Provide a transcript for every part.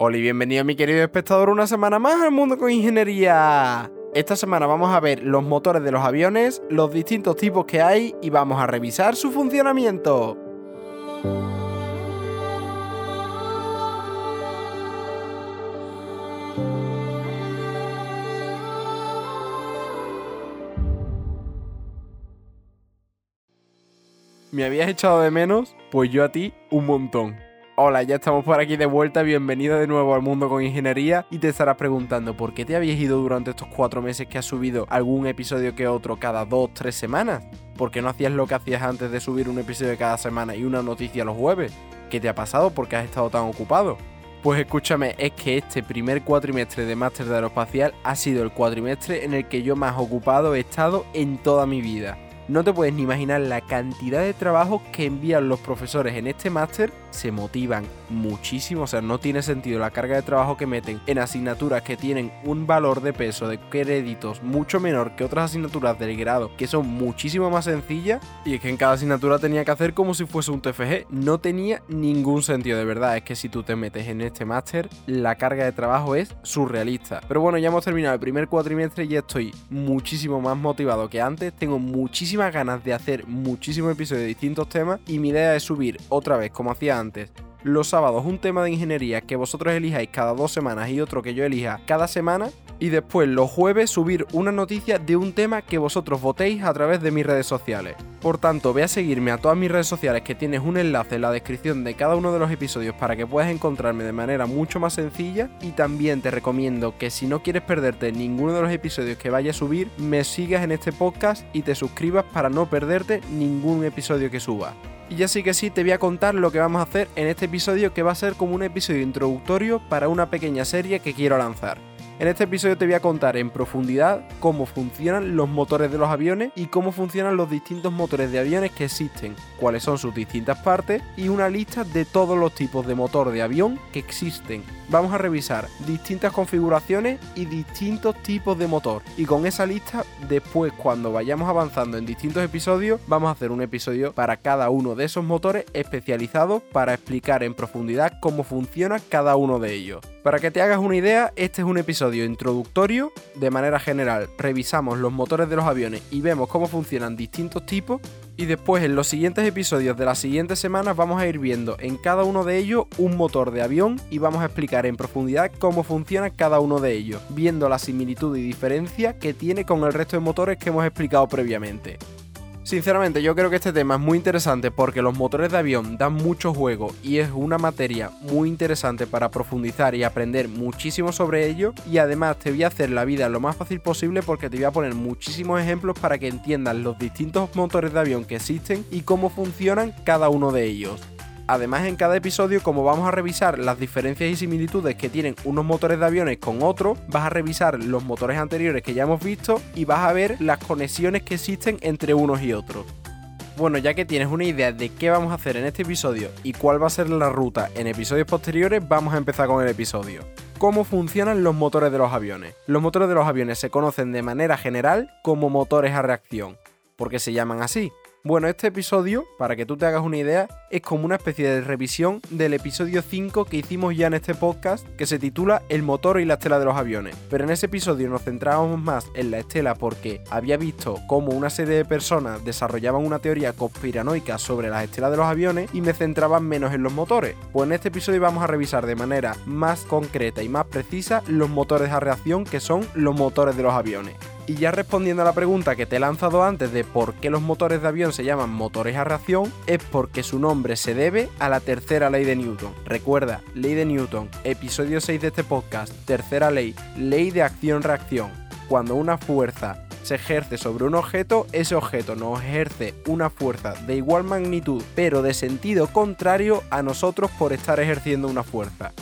Hola y bienvenido mi querido espectador una semana más al mundo con ingeniería. Esta semana vamos a ver los motores de los aviones, los distintos tipos que hay y vamos a revisar su funcionamiento. ¿Me habías echado de menos? Pues yo a ti un montón. Hola, ya estamos por aquí de vuelta, bienvenido de nuevo al mundo con ingeniería y te estarás preguntando por qué te habías ido durante estos cuatro meses que has subido algún episodio que otro cada dos, tres semanas. ¿Por qué no hacías lo que hacías antes de subir un episodio cada semana y una noticia los jueves? ¿Qué te ha pasado? ¿Por qué has estado tan ocupado? Pues escúchame, es que este primer cuatrimestre de máster de aeroespacial ha sido el cuatrimestre en el que yo más ocupado he estado en toda mi vida. No te puedes ni imaginar la cantidad de trabajos que envían los profesores en este máster. Se motivan muchísimo, o sea, no tiene sentido la carga de trabajo que meten en asignaturas que tienen un valor de peso de créditos mucho menor que otras asignaturas del grado, que son muchísimo más sencillas. Y es que en cada asignatura tenía que hacer como si fuese un TFG. No tenía ningún sentido, de verdad. Es que si tú te metes en este máster, la carga de trabajo es surrealista. Pero bueno, ya hemos terminado el primer cuatrimestre y estoy muchísimo más motivado que antes. Tengo muchísimo ganas de hacer muchísimos episodios de distintos temas y mi idea es subir otra vez, como hacía antes, los sábados un tema de ingeniería que vosotros elijáis cada dos semanas y otro que yo elija cada semana. Y después los jueves subir una noticia de un tema que vosotros votéis a través de mis redes sociales. Por tanto, ve a seguirme a todas mis redes sociales que tienes un enlace en la descripción de cada uno de los episodios para que puedas encontrarme de manera mucho más sencilla. Y también te recomiendo que si no quieres perderte ninguno de los episodios que vaya a subir, me sigas en este podcast y te suscribas para no perderte ningún episodio que suba. Y ya sí que sí, te voy a contar lo que vamos a hacer en este episodio que va a ser como un episodio introductorio para una pequeña serie que quiero lanzar. En este episodio te voy a contar en profundidad cómo funcionan los motores de los aviones y cómo funcionan los distintos motores de aviones que existen, cuáles son sus distintas partes y una lista de todos los tipos de motor de avión que existen. Vamos a revisar distintas configuraciones y distintos tipos de motor. Y con esa lista, después cuando vayamos avanzando en distintos episodios, vamos a hacer un episodio para cada uno de esos motores especializados para explicar en profundidad cómo funciona cada uno de ellos. Para que te hagas una idea, este es un episodio introductorio. De manera general, revisamos los motores de los aviones y vemos cómo funcionan distintos tipos. Y después en los siguientes episodios de las siguientes semanas vamos a ir viendo en cada uno de ellos un motor de avión y vamos a explicar en profundidad cómo funciona cada uno de ellos, viendo la similitud y diferencia que tiene con el resto de motores que hemos explicado previamente. Sinceramente, yo creo que este tema es muy interesante porque los motores de avión dan mucho juego y es una materia muy interesante para profundizar y aprender muchísimo sobre ello. Y además te voy a hacer la vida lo más fácil posible porque te voy a poner muchísimos ejemplos para que entiendas los distintos motores de avión que existen y cómo funcionan cada uno de ellos. Además, en cada episodio, como vamos a revisar las diferencias y similitudes que tienen unos motores de aviones con otros, vas a revisar los motores anteriores que ya hemos visto y vas a ver las conexiones que existen entre unos y otros. Bueno, ya que tienes una idea de qué vamos a hacer en este episodio y cuál va a ser la ruta en episodios posteriores, vamos a empezar con el episodio. ¿Cómo funcionan los motores de los aviones? Los motores de los aviones se conocen de manera general como motores a reacción. ¿Por qué se llaman así? Bueno, este episodio, para que tú te hagas una idea, es como una especie de revisión del episodio 5 que hicimos ya en este podcast, que se titula El motor y la estela de los aviones. Pero en ese episodio nos centrábamos más en la estela porque había visto cómo una serie de personas desarrollaban una teoría conspiranoica sobre las estelas de los aviones y me centraban menos en los motores. Pues en este episodio vamos a revisar de manera más concreta y más precisa los motores a reacción que son los motores de los aviones. Y ya respondiendo a la pregunta que te he lanzado antes de por qué los motores de avión se llaman motores a reacción, es porque su nombre se debe a la tercera ley de Newton. Recuerda, ley de Newton, episodio 6 de este podcast, tercera ley, ley de acción-reacción. Cuando una fuerza se ejerce sobre un objeto, ese objeto nos ejerce una fuerza de igual magnitud, pero de sentido contrario a nosotros por estar ejerciendo una fuerza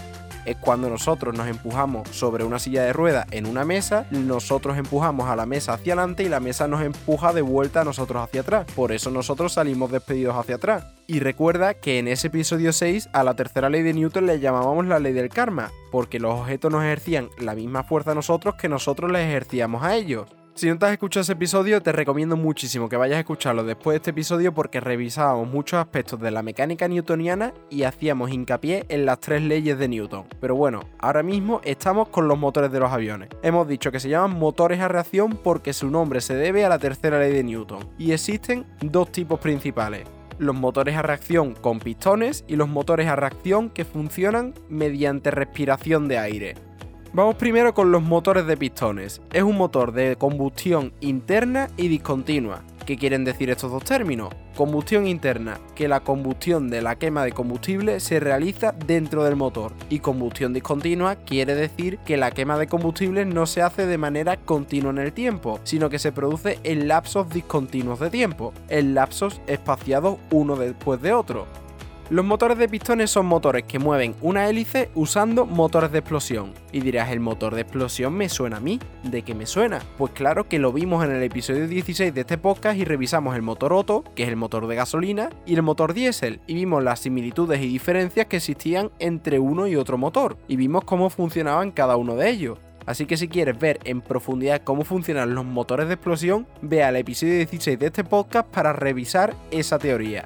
es cuando nosotros nos empujamos sobre una silla de ruedas en una mesa, nosotros empujamos a la mesa hacia adelante y la mesa nos empuja de vuelta a nosotros hacia atrás. Por eso nosotros salimos despedidos hacia atrás. Y recuerda que en ese episodio 6 a la tercera ley de Newton le llamábamos la ley del karma, porque los objetos nos ejercían la misma fuerza a nosotros que nosotros les ejercíamos a ellos. Si no te has escuchado ese episodio, te recomiendo muchísimo que vayas a escucharlo después de este episodio porque revisábamos muchos aspectos de la mecánica newtoniana y hacíamos hincapié en las tres leyes de Newton. Pero bueno, ahora mismo estamos con los motores de los aviones. Hemos dicho que se llaman motores a reacción porque su nombre se debe a la tercera ley de Newton. Y existen dos tipos principales los motores a reacción con pistones y los motores a reacción que funcionan mediante respiración de aire. Vamos primero con los motores de pistones. Es un motor de combustión interna y discontinua. ¿Qué quieren decir estos dos términos? Combustión interna, que la combustión de la quema de combustible se realiza dentro del motor. Y combustión discontinua quiere decir que la quema de combustible no se hace de manera continua en el tiempo, sino que se produce en lapsos discontinuos de tiempo, en lapsos espaciados uno después de otro. Los motores de pistones son motores que mueven una hélice usando motores de explosión. Y dirás, el motor de explosión me suena a mí. ¿De qué me suena? Pues claro que lo vimos en el episodio 16 de este podcast y revisamos el motor Otto, que es el motor de gasolina, y el motor diésel, y vimos las similitudes y diferencias que existían entre uno y otro motor, y vimos cómo funcionaban cada uno de ellos. Así que si quieres ver en profundidad cómo funcionan los motores de explosión, ve al episodio 16 de este podcast para revisar esa teoría.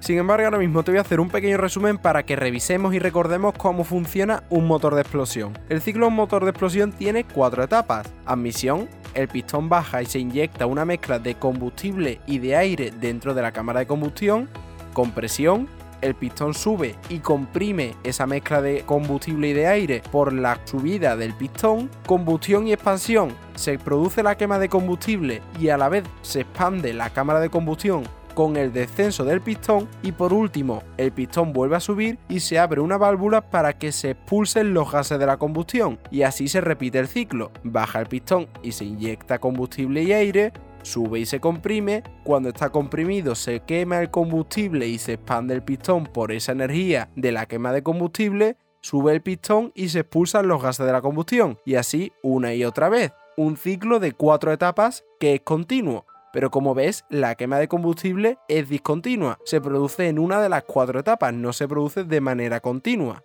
Sin embargo, ahora mismo te voy a hacer un pequeño resumen para que revisemos y recordemos cómo funciona un motor de explosión. El ciclo de un motor de explosión tiene cuatro etapas. Admisión, el pistón baja y se inyecta una mezcla de combustible y de aire dentro de la cámara de combustión. Compresión, el pistón sube y comprime esa mezcla de combustible y de aire por la subida del pistón. Combustión y expansión, se produce la quema de combustible y a la vez se expande la cámara de combustión con el descenso del pistón y por último el pistón vuelve a subir y se abre una válvula para que se expulsen los gases de la combustión y así se repite el ciclo. Baja el pistón y se inyecta combustible y aire, sube y se comprime, cuando está comprimido se quema el combustible y se expande el pistón por esa energía de la quema de combustible, sube el pistón y se expulsan los gases de la combustión y así una y otra vez. Un ciclo de cuatro etapas que es continuo pero como ves, la quema de combustible es discontinua, se produce en una de las cuatro etapas, no se produce de manera continua.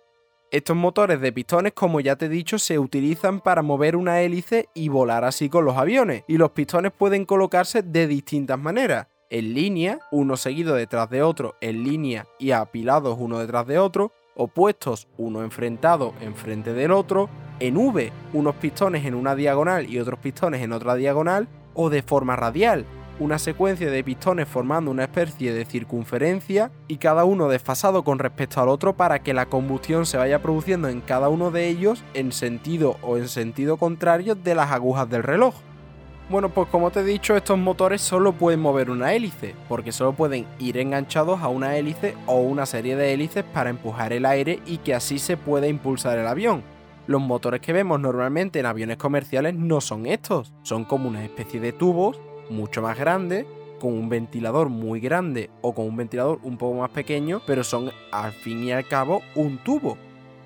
Estos motores de pistones, como ya te he dicho, se utilizan para mover una hélice y volar así con los aviones, y los pistones pueden colocarse de distintas maneras, en línea, uno seguido detrás de otro, en línea y apilados uno detrás de otro, opuestos uno enfrentado enfrente del otro, en V, unos pistones en una diagonal y otros pistones en otra diagonal, o de forma radial, una secuencia de pistones formando una especie de circunferencia y cada uno desfasado con respecto al otro para que la combustión se vaya produciendo en cada uno de ellos en sentido o en sentido contrario de las agujas del reloj. Bueno, pues como te he dicho, estos motores solo pueden mover una hélice, porque solo pueden ir enganchados a una hélice o una serie de hélices para empujar el aire y que así se pueda impulsar el avión. Los motores que vemos normalmente en aviones comerciales no son estos, son como una especie de tubos mucho más grande, con un ventilador muy grande o con un ventilador un poco más pequeño, pero son al fin y al cabo un tubo.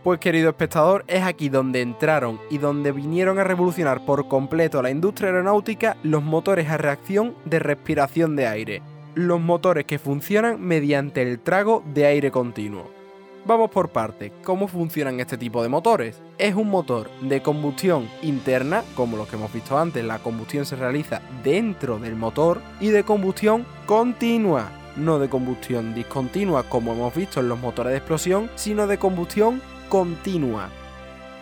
Pues querido espectador, es aquí donde entraron y donde vinieron a revolucionar por completo la industria aeronáutica los motores a reacción de respiración de aire, los motores que funcionan mediante el trago de aire continuo. Vamos por partes. ¿Cómo funcionan este tipo de motores? Es un motor de combustión interna, como los que hemos visto antes, la combustión se realiza dentro del motor, y de combustión continua, no de combustión discontinua como hemos visto en los motores de explosión, sino de combustión continua.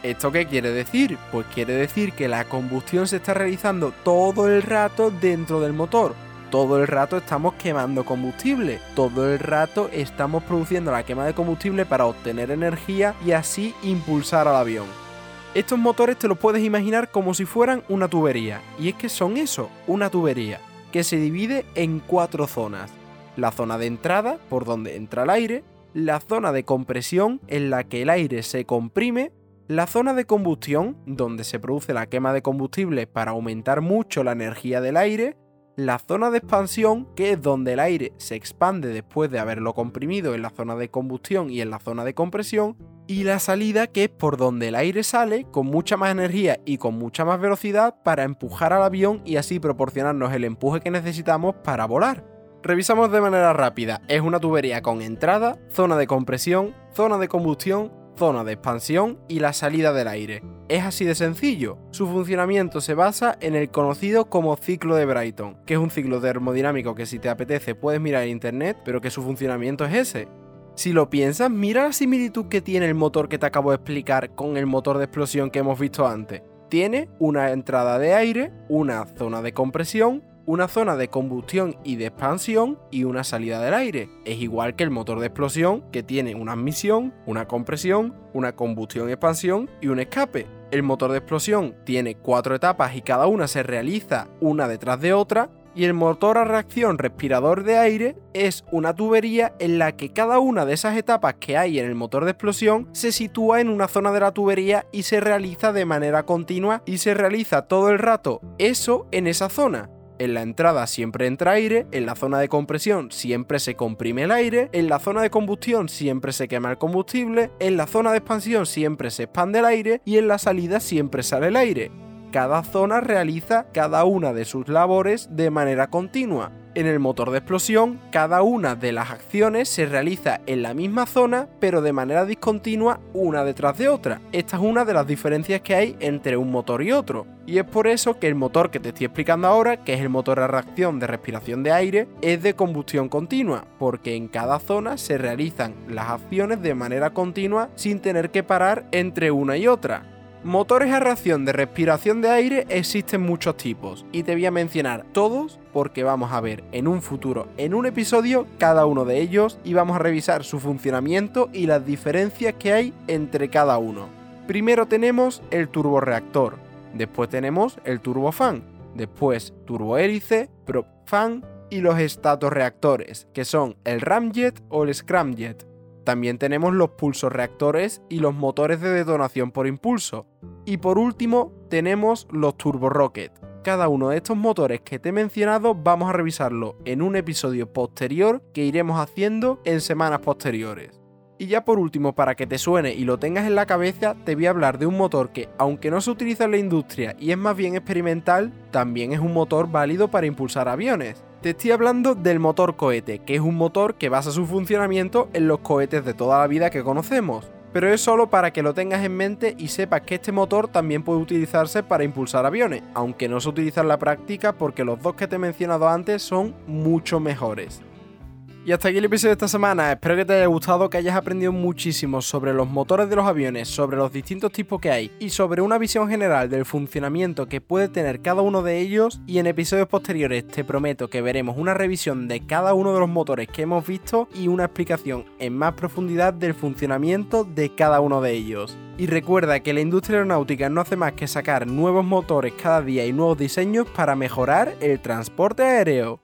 ¿Esto qué quiere decir? Pues quiere decir que la combustión se está realizando todo el rato dentro del motor, todo el rato estamos quemando combustible, todo el rato estamos produciendo la quema de combustible para obtener energía y así impulsar al avión. Estos motores te los puedes imaginar como si fueran una tubería, y es que son eso, una tubería, que se divide en cuatro zonas. La zona de entrada, por donde entra el aire, la zona de compresión, en la que el aire se comprime, la zona de combustión, donde se produce la quema de combustible para aumentar mucho la energía del aire, la zona de expansión, que es donde el aire se expande después de haberlo comprimido en la zona de combustión y en la zona de compresión, y la salida, que es por donde el aire sale con mucha más energía y con mucha más velocidad para empujar al avión y así proporcionarnos el empuje que necesitamos para volar. Revisamos de manera rápida, es una tubería con entrada, zona de compresión, zona de combustión, zona de expansión y la salida del aire. Es así de sencillo. Su funcionamiento se basa en el conocido como ciclo de Brighton, que es un ciclo termodinámico que si te apetece puedes mirar en internet, pero que su funcionamiento es ese. Si lo piensas, mira la similitud que tiene el motor que te acabo de explicar con el motor de explosión que hemos visto antes. Tiene una entrada de aire, una zona de compresión, una zona de combustión y de expansión y una salida del aire. Es igual que el motor de explosión que tiene una admisión, una compresión, una combustión y expansión y un escape. El motor de explosión tiene cuatro etapas y cada una se realiza una detrás de otra y el motor a reacción respirador de aire es una tubería en la que cada una de esas etapas que hay en el motor de explosión se sitúa en una zona de la tubería y se realiza de manera continua y se realiza todo el rato eso en esa zona. En la entrada siempre entra aire, en la zona de compresión siempre se comprime el aire, en la zona de combustión siempre se quema el combustible, en la zona de expansión siempre se expande el aire y en la salida siempre sale el aire. Cada zona realiza cada una de sus labores de manera continua. En el motor de explosión, cada una de las acciones se realiza en la misma zona, pero de manera discontinua una detrás de otra. Esta es una de las diferencias que hay entre un motor y otro. Y es por eso que el motor que te estoy explicando ahora, que es el motor a reacción de respiración de aire, es de combustión continua, porque en cada zona se realizan las acciones de manera continua sin tener que parar entre una y otra. Motores a reacción de respiración de aire existen muchos tipos y te voy a mencionar todos porque vamos a ver en un futuro, en un episodio, cada uno de ellos y vamos a revisar su funcionamiento y las diferencias que hay entre cada uno. Primero tenemos el turboreactor, después tenemos el turbofan, después turbohélice, propfan y los estatorreactores, que son el ramjet o el scramjet. También tenemos los pulsoreactores y los motores de detonación por impulso. Y por último, tenemos los turborocket. Cada uno de estos motores que te he mencionado vamos a revisarlo en un episodio posterior que iremos haciendo en semanas posteriores. Y ya por último, para que te suene y lo tengas en la cabeza, te voy a hablar de un motor que, aunque no se utiliza en la industria y es más bien experimental, también es un motor válido para impulsar aviones. Te estoy hablando del motor cohete, que es un motor que basa su funcionamiento en los cohetes de toda la vida que conocemos. Pero es solo para que lo tengas en mente y sepas que este motor también puede utilizarse para impulsar aviones, aunque no se utiliza en la práctica porque los dos que te he mencionado antes son mucho mejores. Y hasta aquí el episodio de esta semana. Espero que te haya gustado, que hayas aprendido muchísimo sobre los motores de los aviones, sobre los distintos tipos que hay y sobre una visión general del funcionamiento que puede tener cada uno de ellos. Y en episodios posteriores te prometo que veremos una revisión de cada uno de los motores que hemos visto y una explicación en más profundidad del funcionamiento de cada uno de ellos. Y recuerda que la industria aeronáutica no hace más que sacar nuevos motores cada día y nuevos diseños para mejorar el transporte aéreo.